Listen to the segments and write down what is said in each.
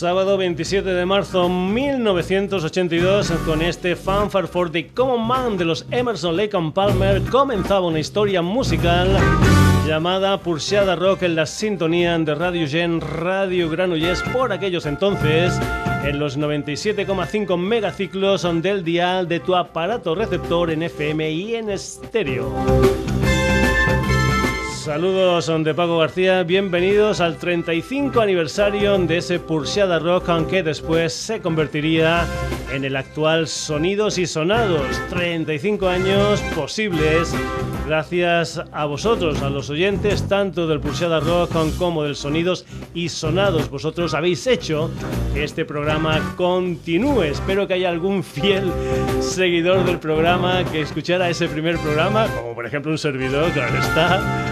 Sábado 27 de marzo 1982, con este Fanfare for the Common Man de los Emerson Lake and Palmer, comenzaba una historia musical llamada Pulseada Rock en la sintonía de Radio Gen, Radio Granollers por aquellos entonces en los 97,5 megaciclos del dial de tu aparato receptor en FM y en estéreo. Saludos de Paco García, bienvenidos al 35 aniversario de ese Pulseada Rock, aunque después se convertiría en el actual Sonidos y Sonados. 35 años posibles gracias a vosotros, a los oyentes, tanto del Pulseada Rock como del Sonidos y Sonados. Vosotros habéis hecho que este programa continúe. Espero que haya algún fiel seguidor del programa que escuchara ese primer programa, como por ejemplo un servidor, claro está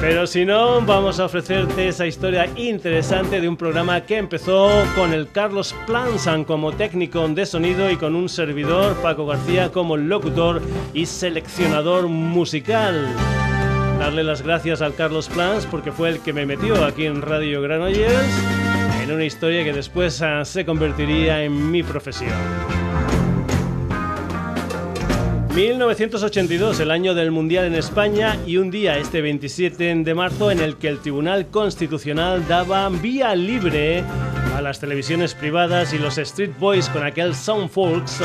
pero si no, vamos a ofrecerte esa historia interesante de un programa que empezó con el Carlos Plansan como técnico de sonido y con un servidor, Paco García, como locutor y seleccionador musical. Darle las gracias al Carlos Plans porque fue el que me metió aquí en Radio Granollers en una historia que después ah, se convertiría en mi profesión. 1982, el año del Mundial en España y un día, este 27 de marzo, en el que el Tribunal Constitucional daba vía libre a las televisiones privadas y los Street Boys con aquel Sound Folks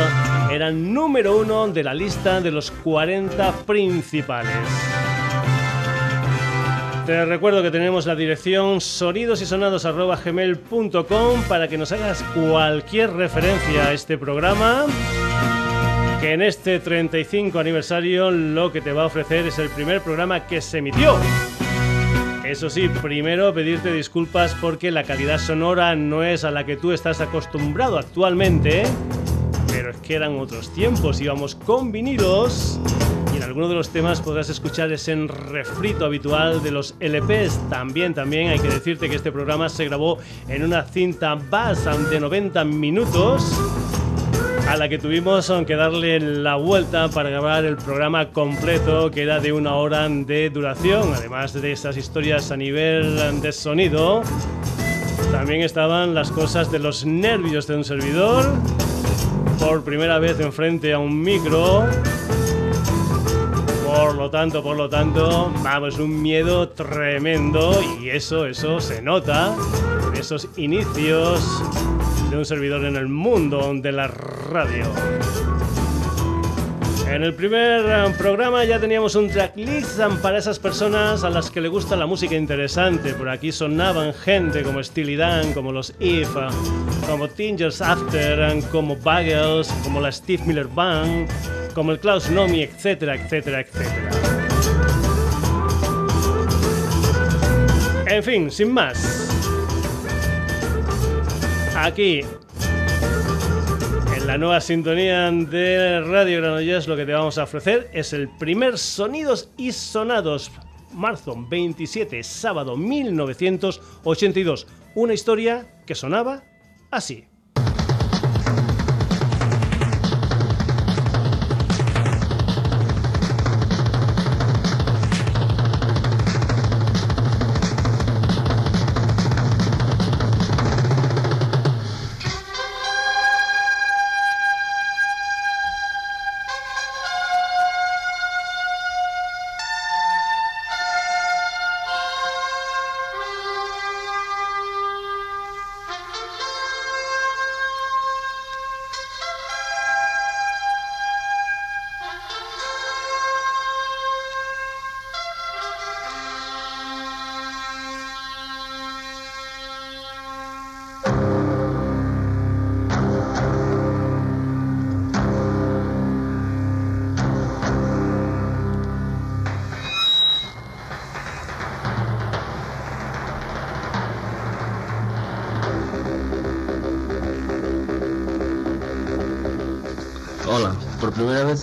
eran número uno de la lista de los 40 principales. Te recuerdo que tenemos la dirección sonidosysonados.gmail.com para que nos hagas cualquier referencia a este programa que en este 35 aniversario lo que te va a ofrecer es el primer programa que se emitió. Eso sí, primero pedirte disculpas porque la calidad sonora no es a la que tú estás acostumbrado actualmente, pero es que eran otros tiempos, íbamos con vinilos y en alguno de los temas podrás escuchar ese refrito habitual de los LPs. También, también hay que decirte que este programa se grabó en una cinta bass de 90 minutos a la que tuvimos que darle la vuelta para grabar el programa completo, que era de una hora de duración, además de esas historias a nivel de sonido. También estaban las cosas de los nervios de un servidor, por primera vez enfrente a un micro. Por lo tanto, por lo tanto, vamos, un miedo tremendo y eso, eso se nota en esos inicios de un servidor en el mundo de la radio. En el primer eh, programa ya teníamos un tracklist para esas personas a las que le gusta la música interesante. Por aquí sonaban gente como Steely Dan, como los If, eh, como Tingers After, eh, como Buggles, como la Steve Miller Band, como el Klaus Nomi, etcétera, etcétera, etcétera. En fin, sin más aquí en la nueva sintonía de Radio Granollers lo que te vamos a ofrecer es el primer Sonidos y Sonados marzo 27 sábado 1982 una historia que sonaba así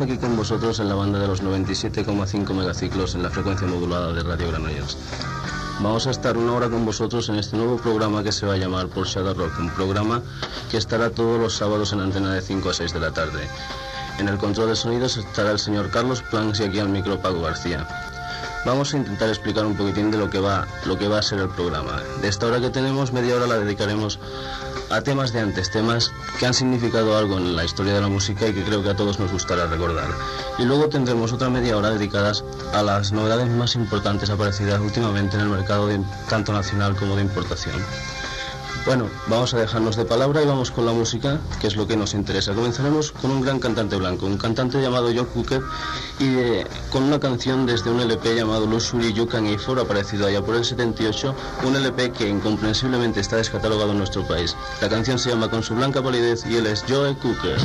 aquí con vosotros en la banda de los 97,5 megaciclos en la frecuencia modulada de Radio Granollers. Vamos a estar una hora con vosotros en este nuevo programa que se va a llamar Por Shadow Rock, un programa que estará todos los sábados en antena de 5 a 6 de la tarde. En el control de sonidos estará el señor Carlos Planks y aquí al micro Pago García. vamos a intentar explicar un poquitín de lo que va, lo que va a ser el programa. De esta hora que tenemos, media hora la dedicaremos a temas de antes, temas que han significado algo en la historia de la música y que creo que a todos nos gustará recordar. Y luego tendremos otra media hora dedicadas a las novedades más importantes aparecidas últimamente en el mercado tanto nacional como de importación. Bueno, vamos a dejarnos de palabra y vamos con la música, que es lo que nos interesa. Comenzaremos con un gran cantante blanco, un cantante llamado Joe Cooker, y eh, con una canción desde un LP llamado Luxury You Can For, aparecido allá por el 78, un LP que incomprensiblemente está descatalogado en nuestro país. La canción se llama Con su blanca palidez y él es Joe Cooker.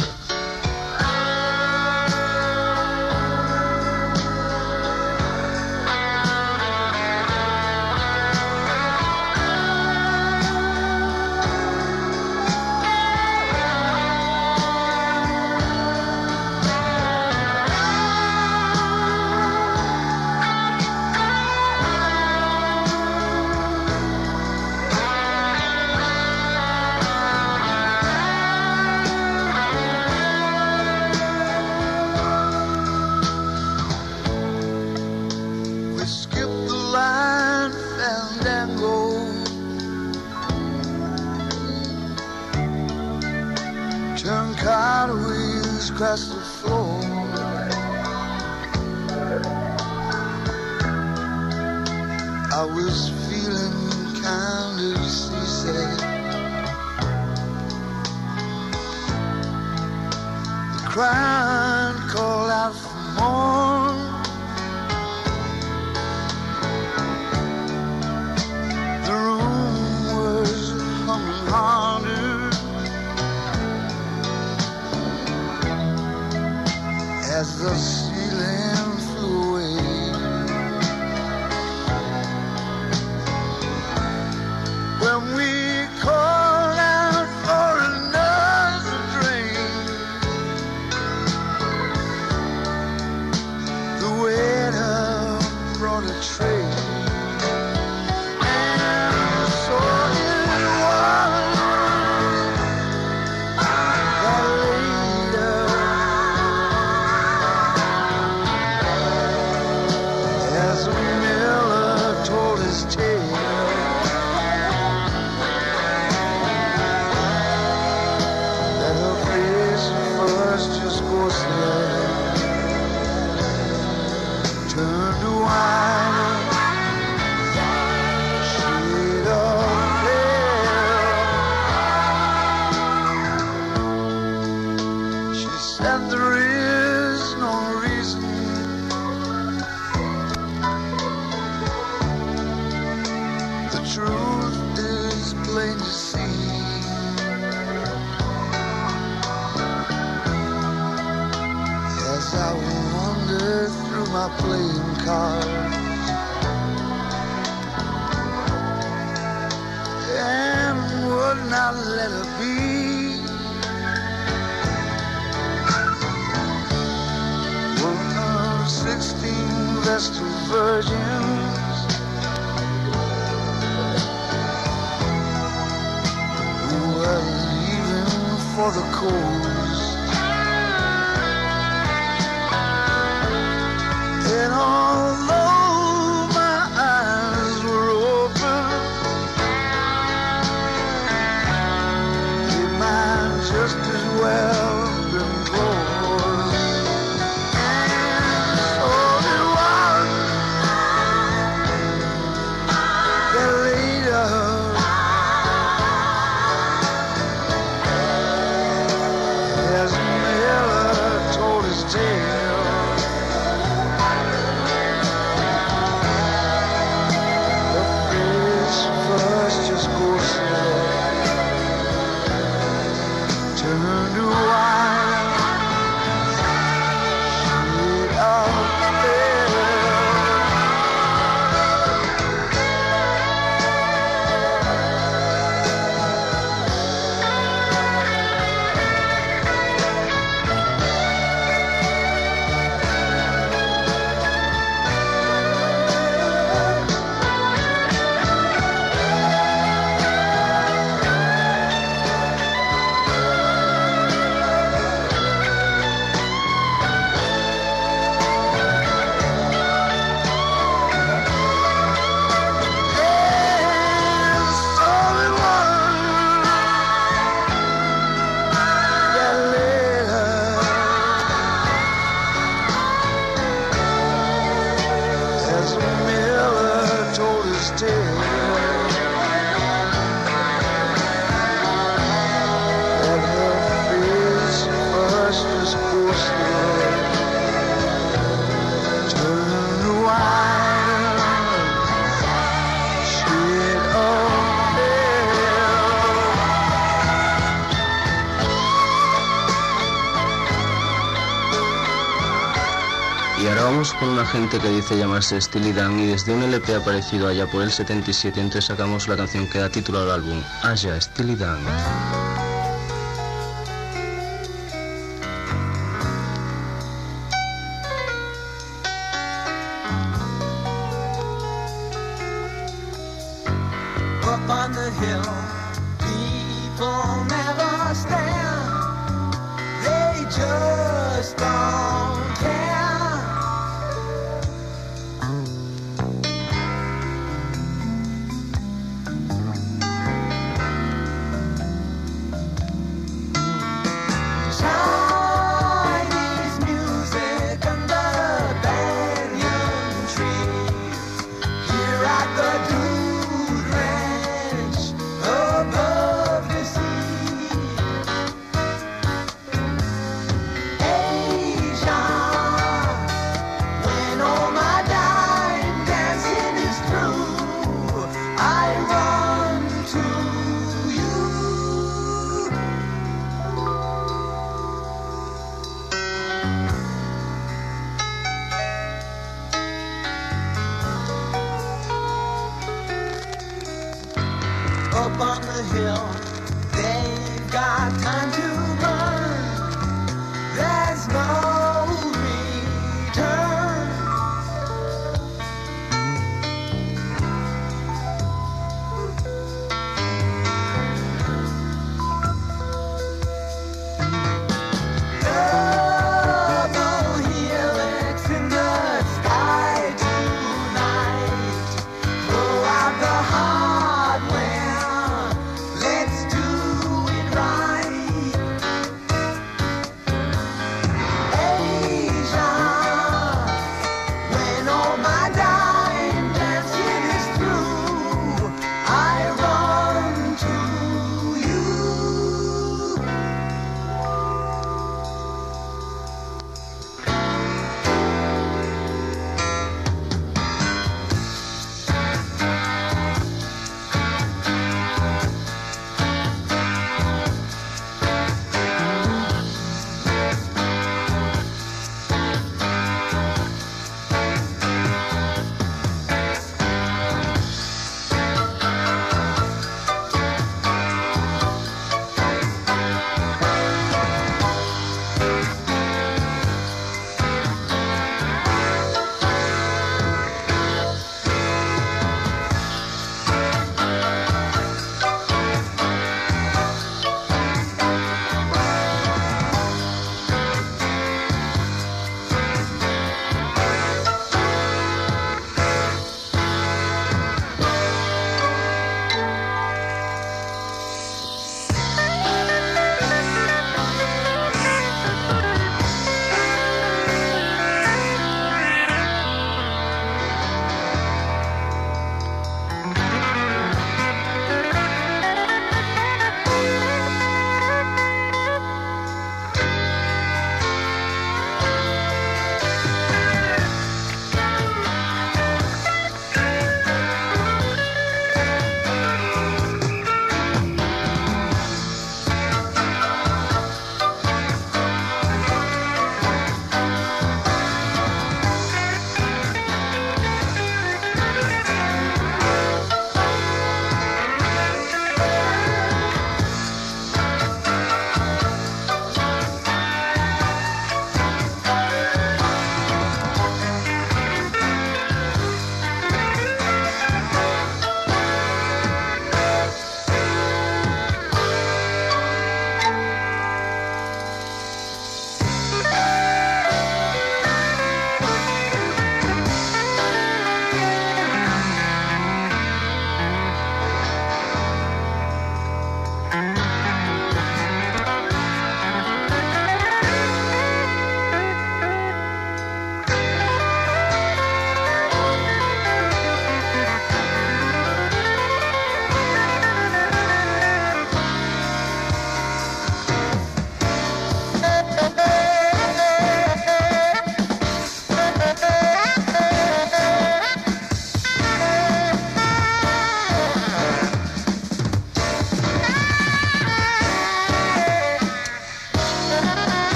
Gente que dice llamarse Steely Dan y desde un LP aparecido allá por el 77 entonces sacamos la canción que da título al álbum, Aya Steely Dan.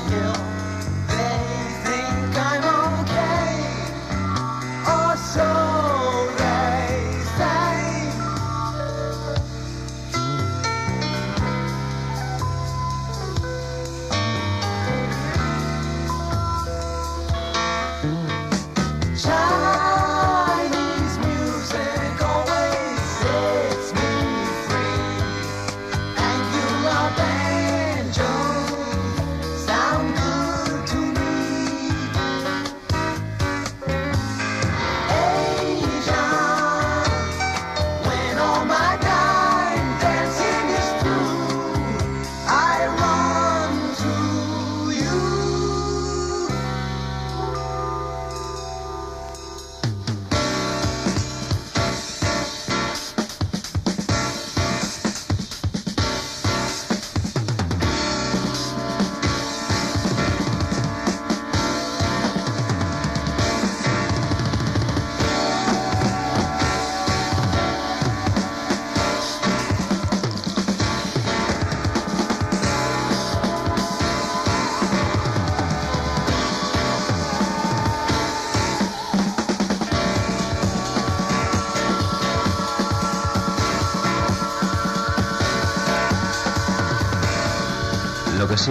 hill.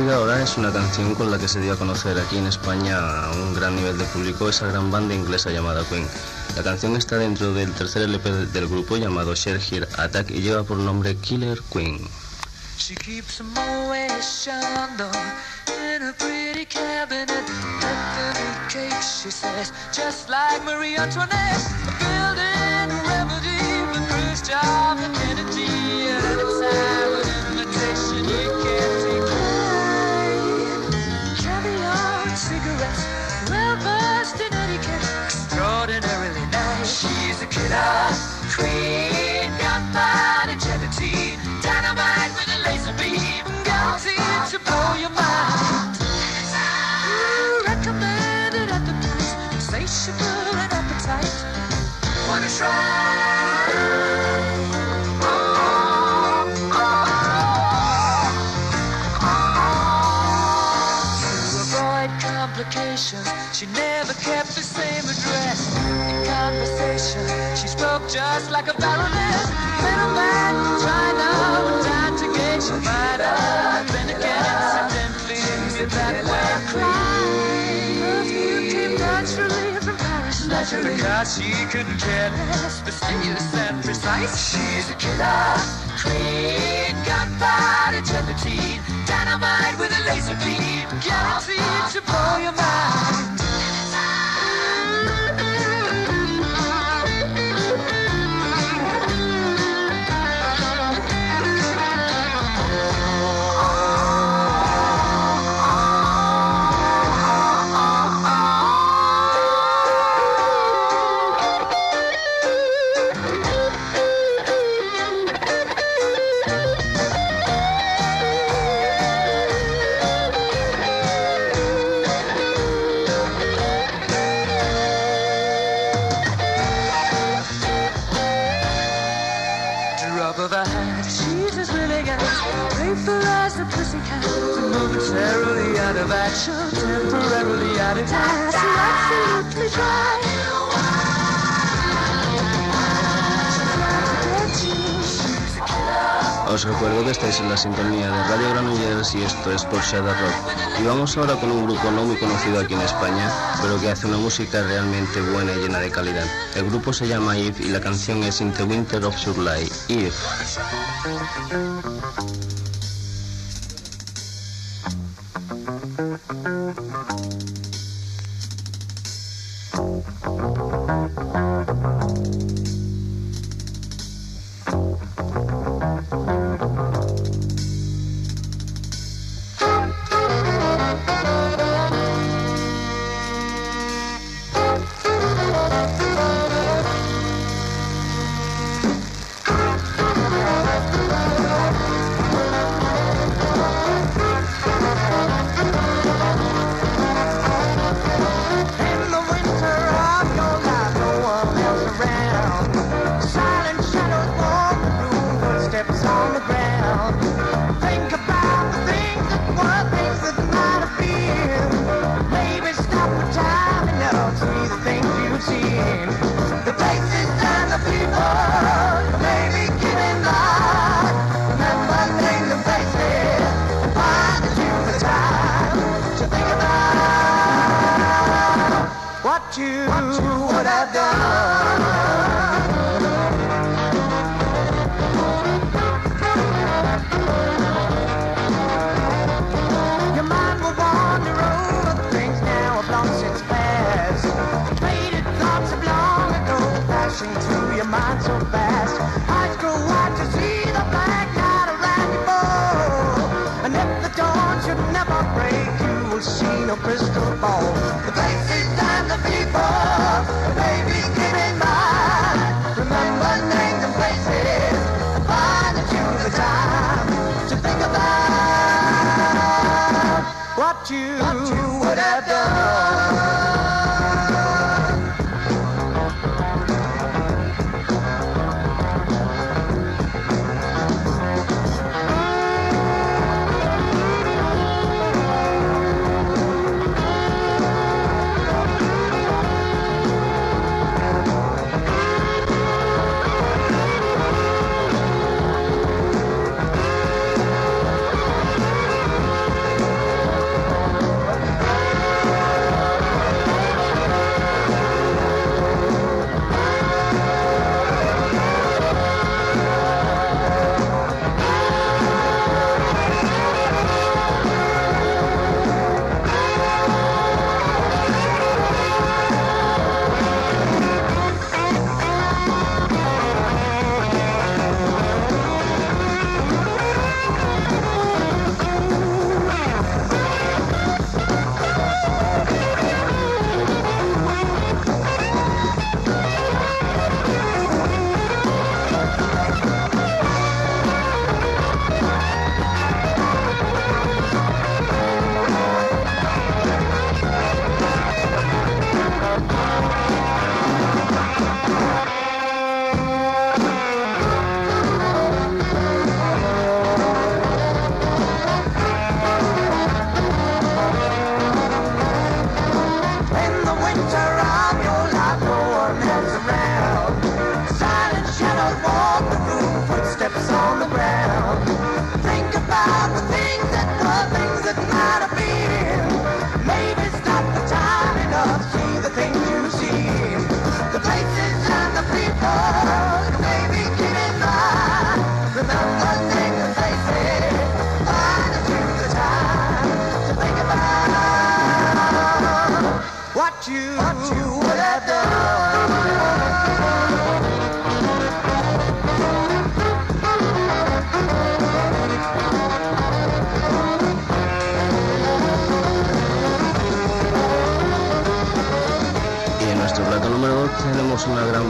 Ahora es una canción con la que se dio a conocer aquí en España a un gran nivel de público esa gran banda inglesa llamada Queen. La canción está dentro del tercer LP del grupo llamado Share Here Attack y lleva por nombre Killer Queen. She keeps in pretty cabinet. She says, just like Marie Antoinette. Queen, just like a baroness. Middleman China time to gauge your might have been against and then leave me that way. Perfume came naturally from Paris. Naturally. Because she couldn't care less, fastidious and precise. She's a killer queen, gunpowder gelatine, dynamite with a laser beam, guaranteed to blow your mind. Os recuerdo que estáis en la sintonía de Radio Granollers y esto es Shadow Rock. Y vamos ahora con un grupo no muy conocido aquí en España, pero que hace una música realmente buena y llena de calidad. El grupo se llama Eve y la canción es In the Winter of Your Life.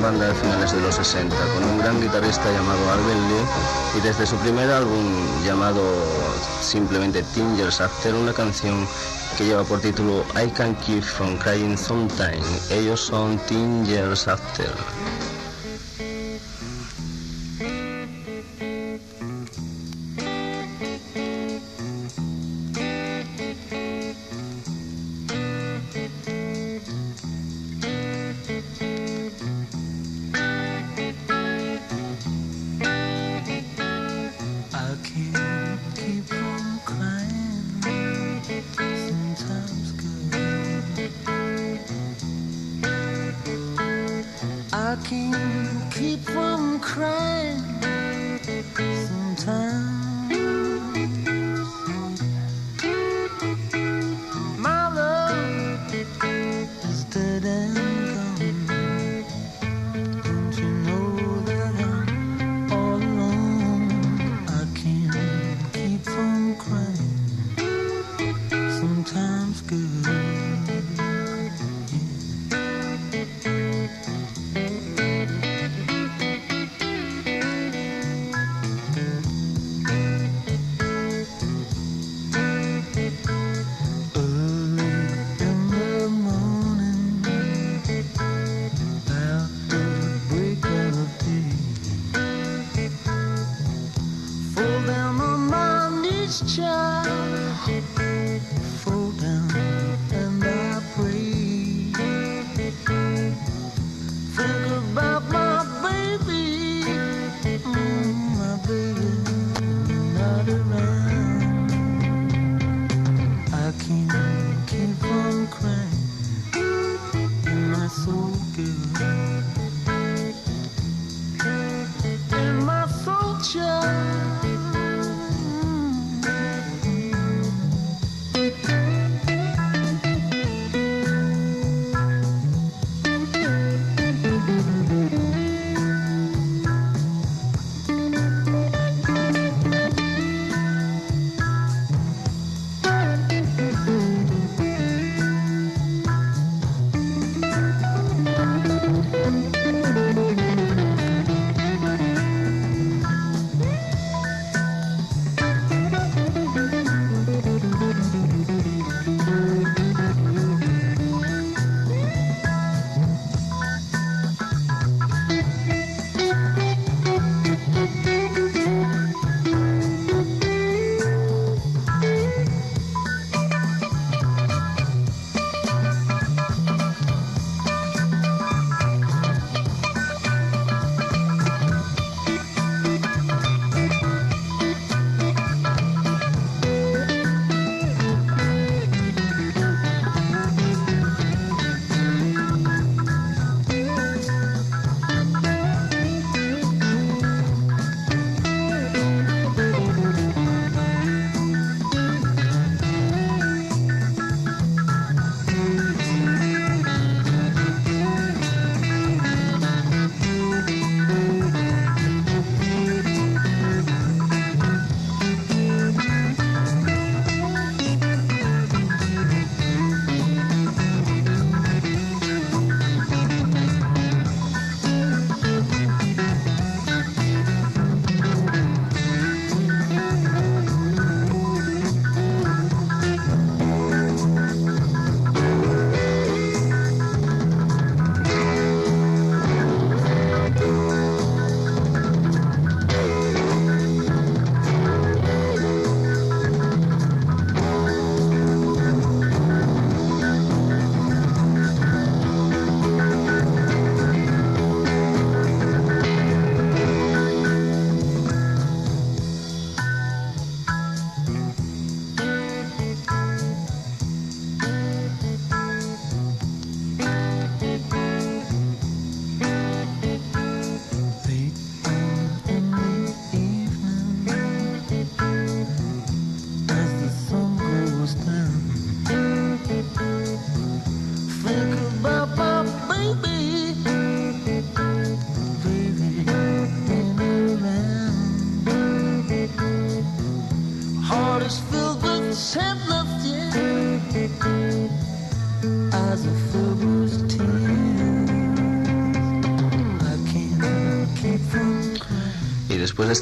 banda de finales de los 60 con un gran guitarrista llamado Alvin Lee y desde su primer álbum llamado simplemente Tingers After una canción que lleva por título I Can Keep From Crying Sometime. Ellos son Tingers After. time.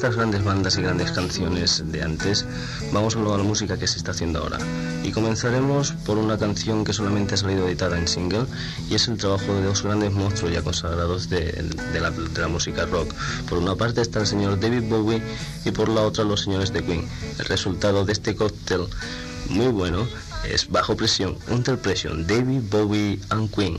estas grandes bandas y grandes canciones de antes, vamos a la música que se está haciendo ahora. Y comenzaremos por una canción que solamente ha salido editada en single y es el trabajo de dos grandes monstruos ya consagrados de, de, la, de la, música rock. Por una parte está el señor David Bowie y por la otra los señores de Queen. El resultado de este cóctel muy bueno es Bajo Presión, Under Presión, David Bowie and Queen.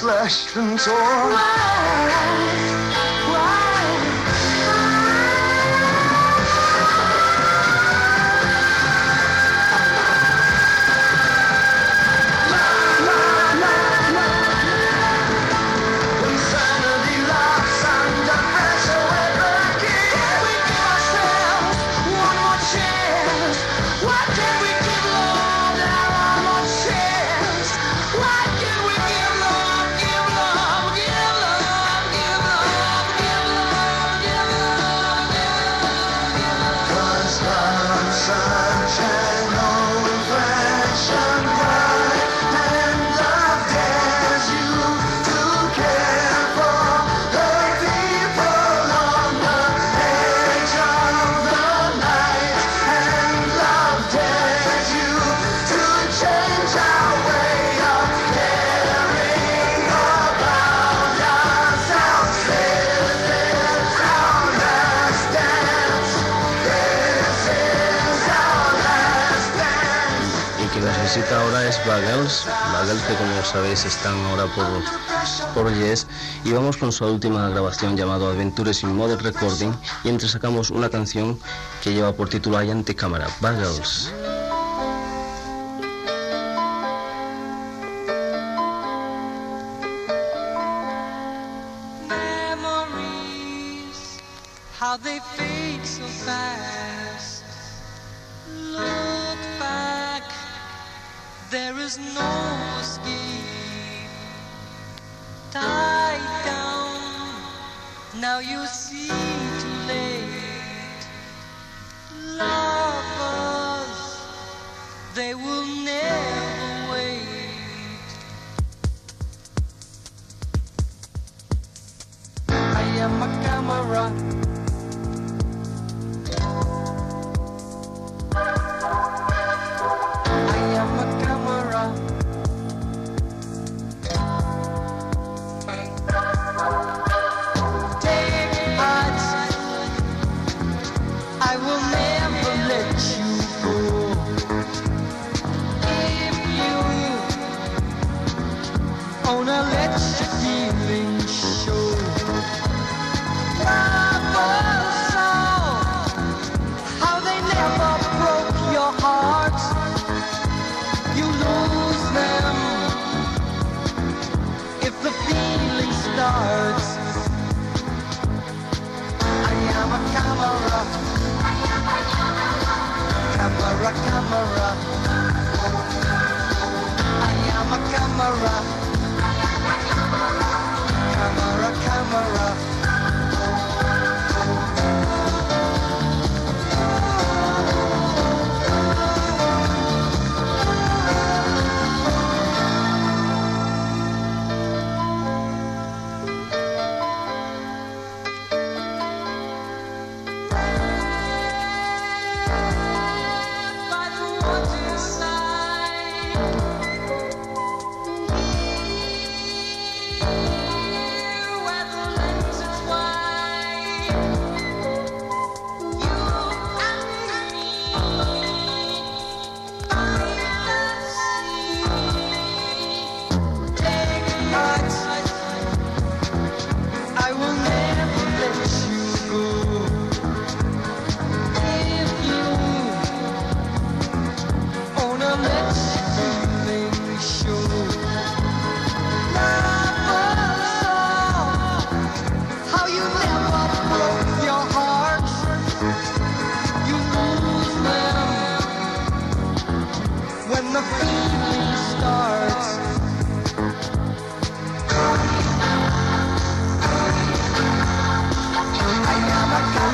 slashed and torn. time. Bagels, Bagels que como sabéis están ahora por, por Yes, y vamos con su última grabación llamada Adventures in Modern Recording, y entre sacamos una canción que lleva por título Hay Antecámara, Bagels. Gonna let your feelings show. Love song, how they never broke your heart. You lose them if the feeling starts. I am a camera. Camera, camera. I am a camera camera.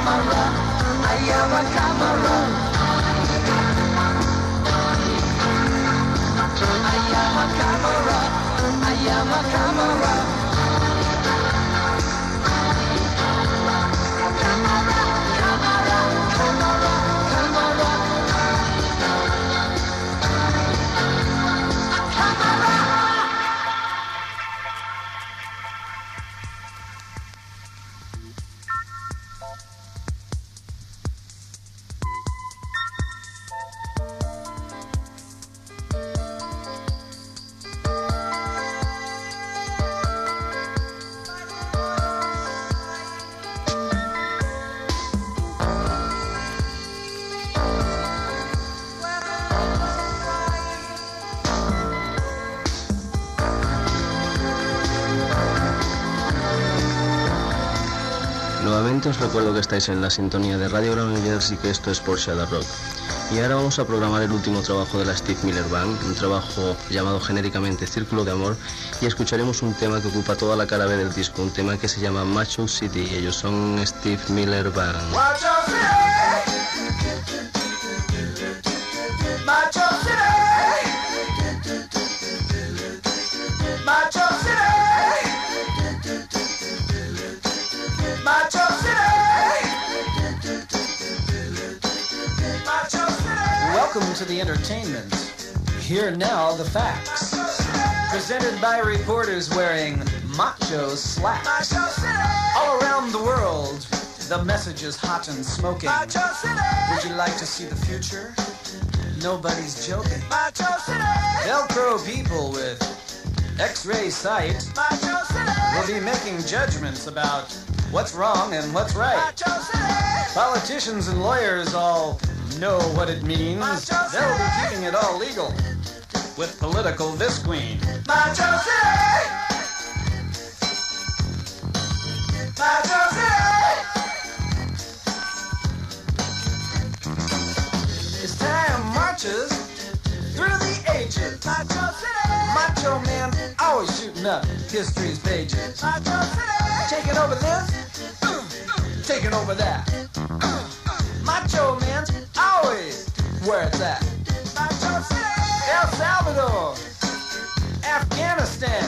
Camera. I am a camera. Recuerdo que estáis en la sintonía de Radio Granollers y que esto es por Shadow Rock. Y ahora vamos a programar el último trabajo de la Steve Miller Band, un trabajo llamado genéricamente Círculo de Amor, y escucharemos un tema que ocupa toda la cara del disco, un tema que se llama Macho City, y ellos son Steve Miller Band. Facts. Presented by reporters wearing macho slacks. All around the world, the message is hot and smoking. Would you like to see the future? Nobody's joking. Velcro people with X-ray sight will be making judgments about what's wrong and what's right. Politicians and lawyers all know what it means. They'll be keeping it all legal with political visqueen. Macho City. Macho City. As time marches through the ages, Macho City. Macho Man always shooting up history's pages. Macho City. Taking over this, taking over that. Macho Man's always where it's at. Salvador, Afghanistan.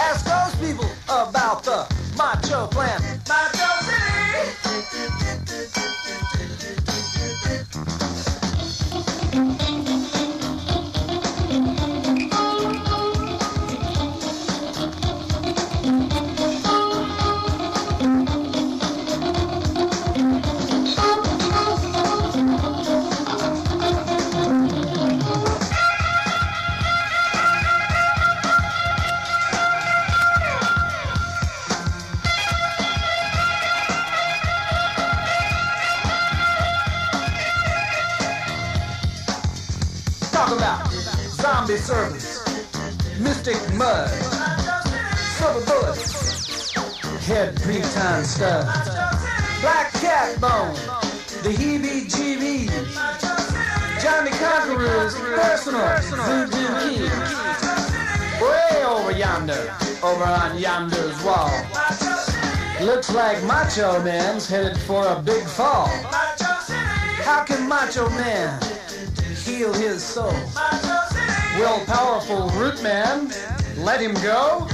Ask those people about the Macho Plan. Macho City. Head pre-time stuff, black cat bone, the heebie-jeebies, Johnny Conqueror's personal voodoo key. Way over yonder, over on yonder's wall. Looks like Macho Man's headed for a big fall. How can Macho Man heal his soul? Will powerful Root Man let him go?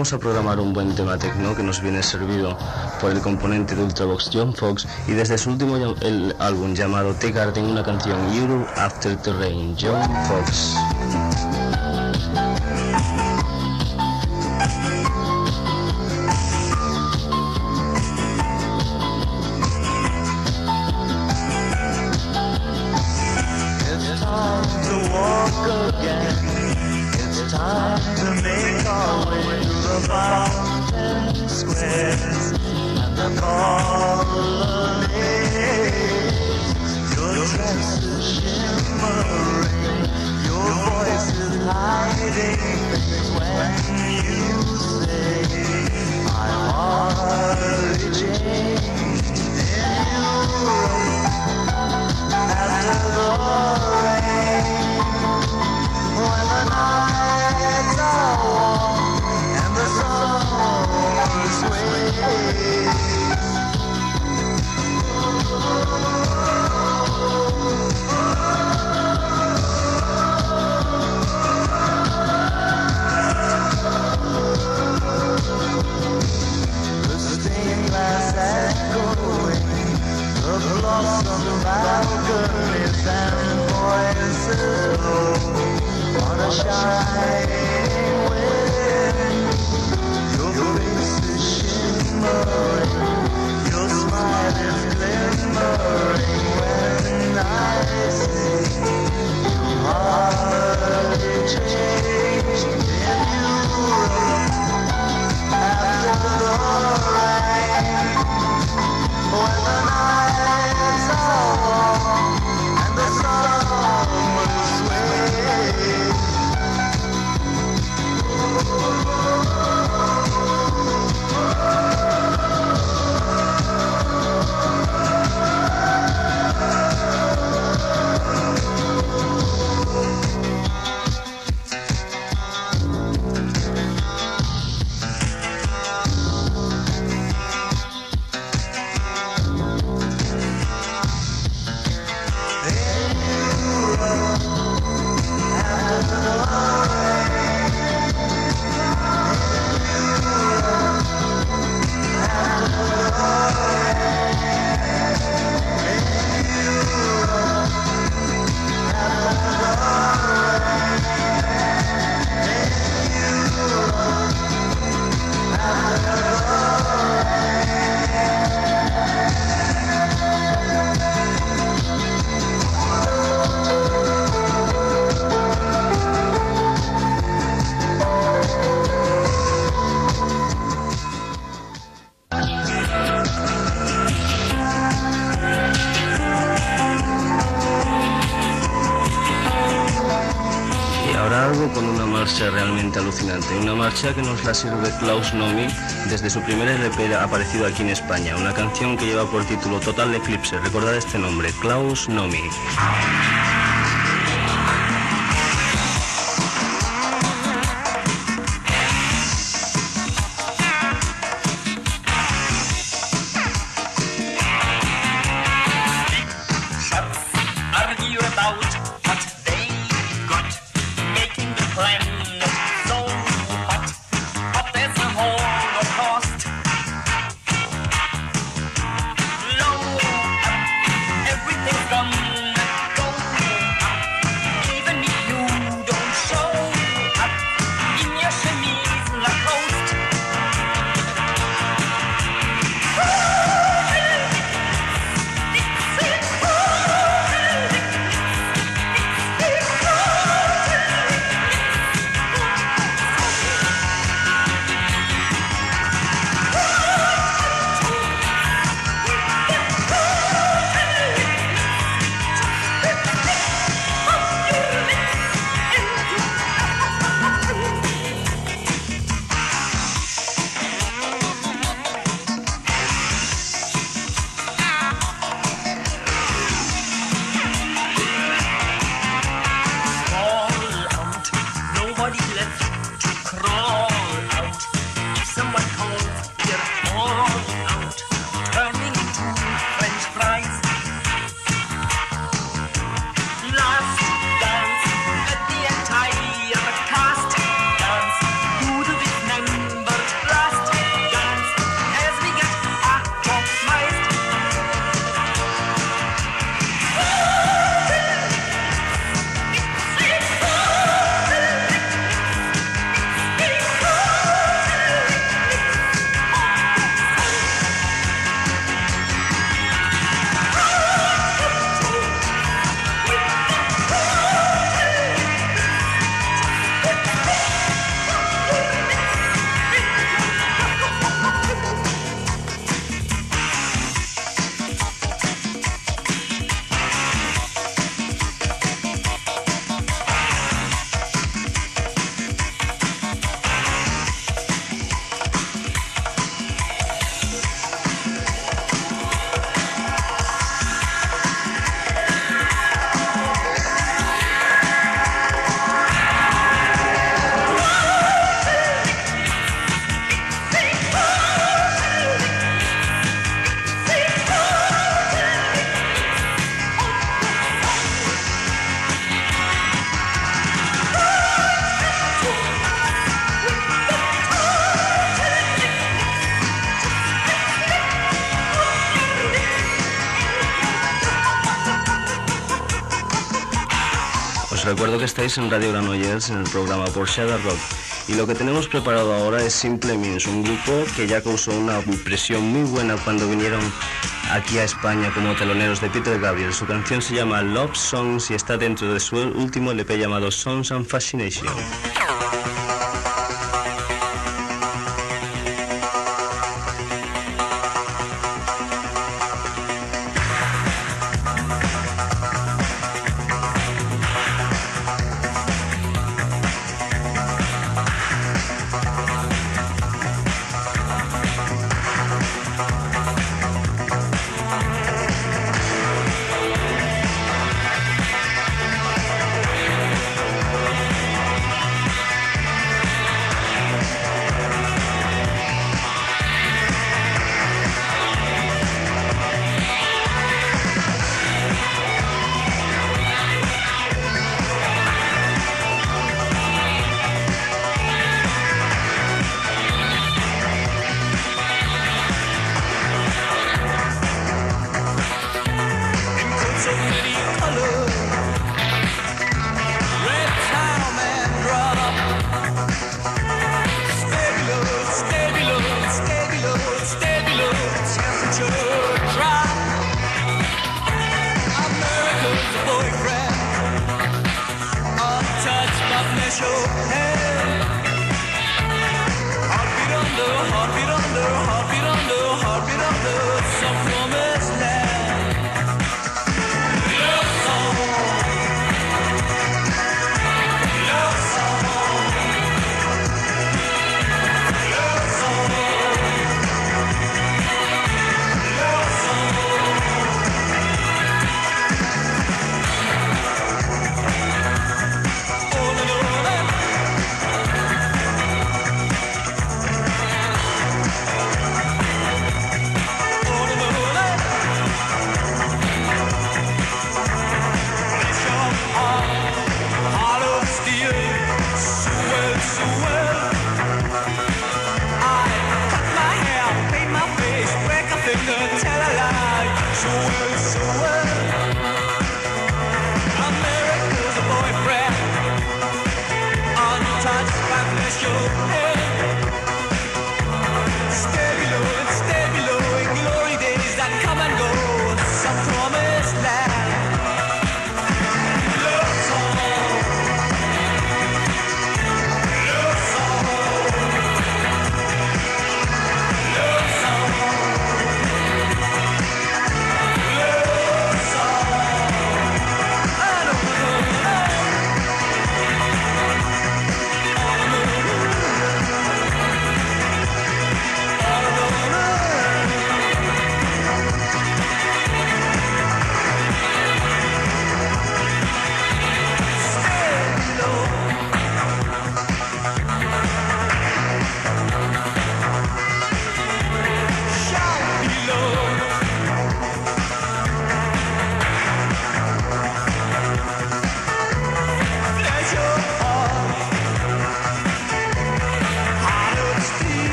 Vamos a programar un buen tema tecno que nos viene servido por el componente de Ultravox John Fox y desde su último álbum llamado The Garden una canción Europe After the Rain, John Fox. Realmente alucinante, una marcha que nos la sirve Klaus Nomi desde su primer LP aparecido aquí en España, una canción que lleva por título Total Eclipse, recordad este nombre, Klaus Nomi. Estáis en Radio Granollers en el programa por Shadow Rock y lo que tenemos preparado ahora es Simple Means, un grupo que ya causó una impresión muy buena cuando vinieron aquí a España como teloneros de Peter Gabriel. Su canción se llama Love Songs y está dentro de su último LP llamado Songs and Fascination.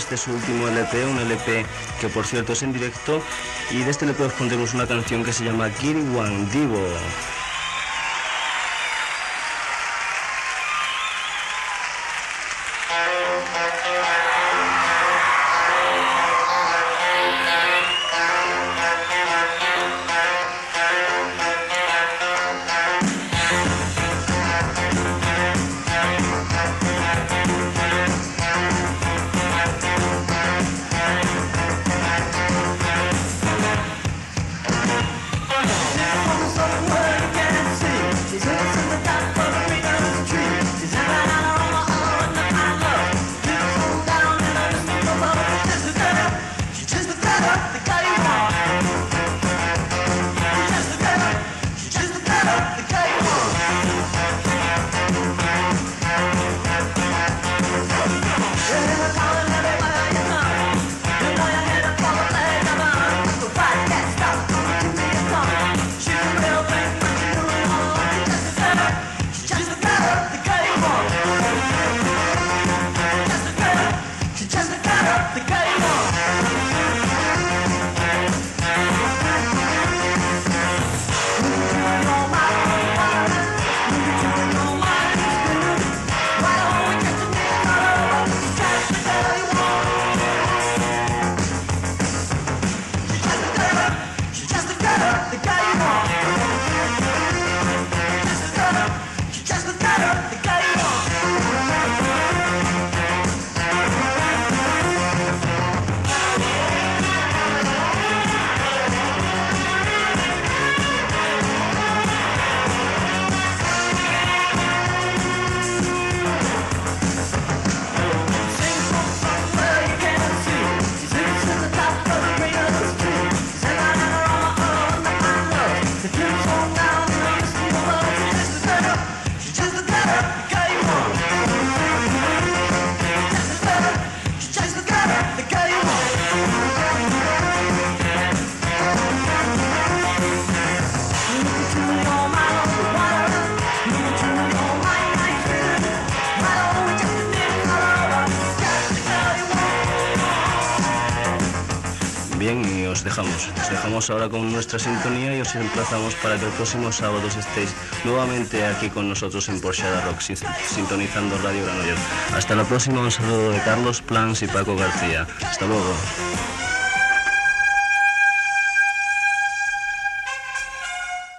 Divo desde su último LP, un LP que por cierto es en directo, y de este LP os pondremos una canción que se llama Kiri One Divo. Dejamos. Os dejamos ahora con nuestra sintonía y os emplazamos para que el próximo sábado estéis nuevamente aquí con nosotros en Porchada Rock, sin- sintonizando Radio Granollers. Hasta la próxima, un saludo de Carlos Plans y Paco García. Hasta luego.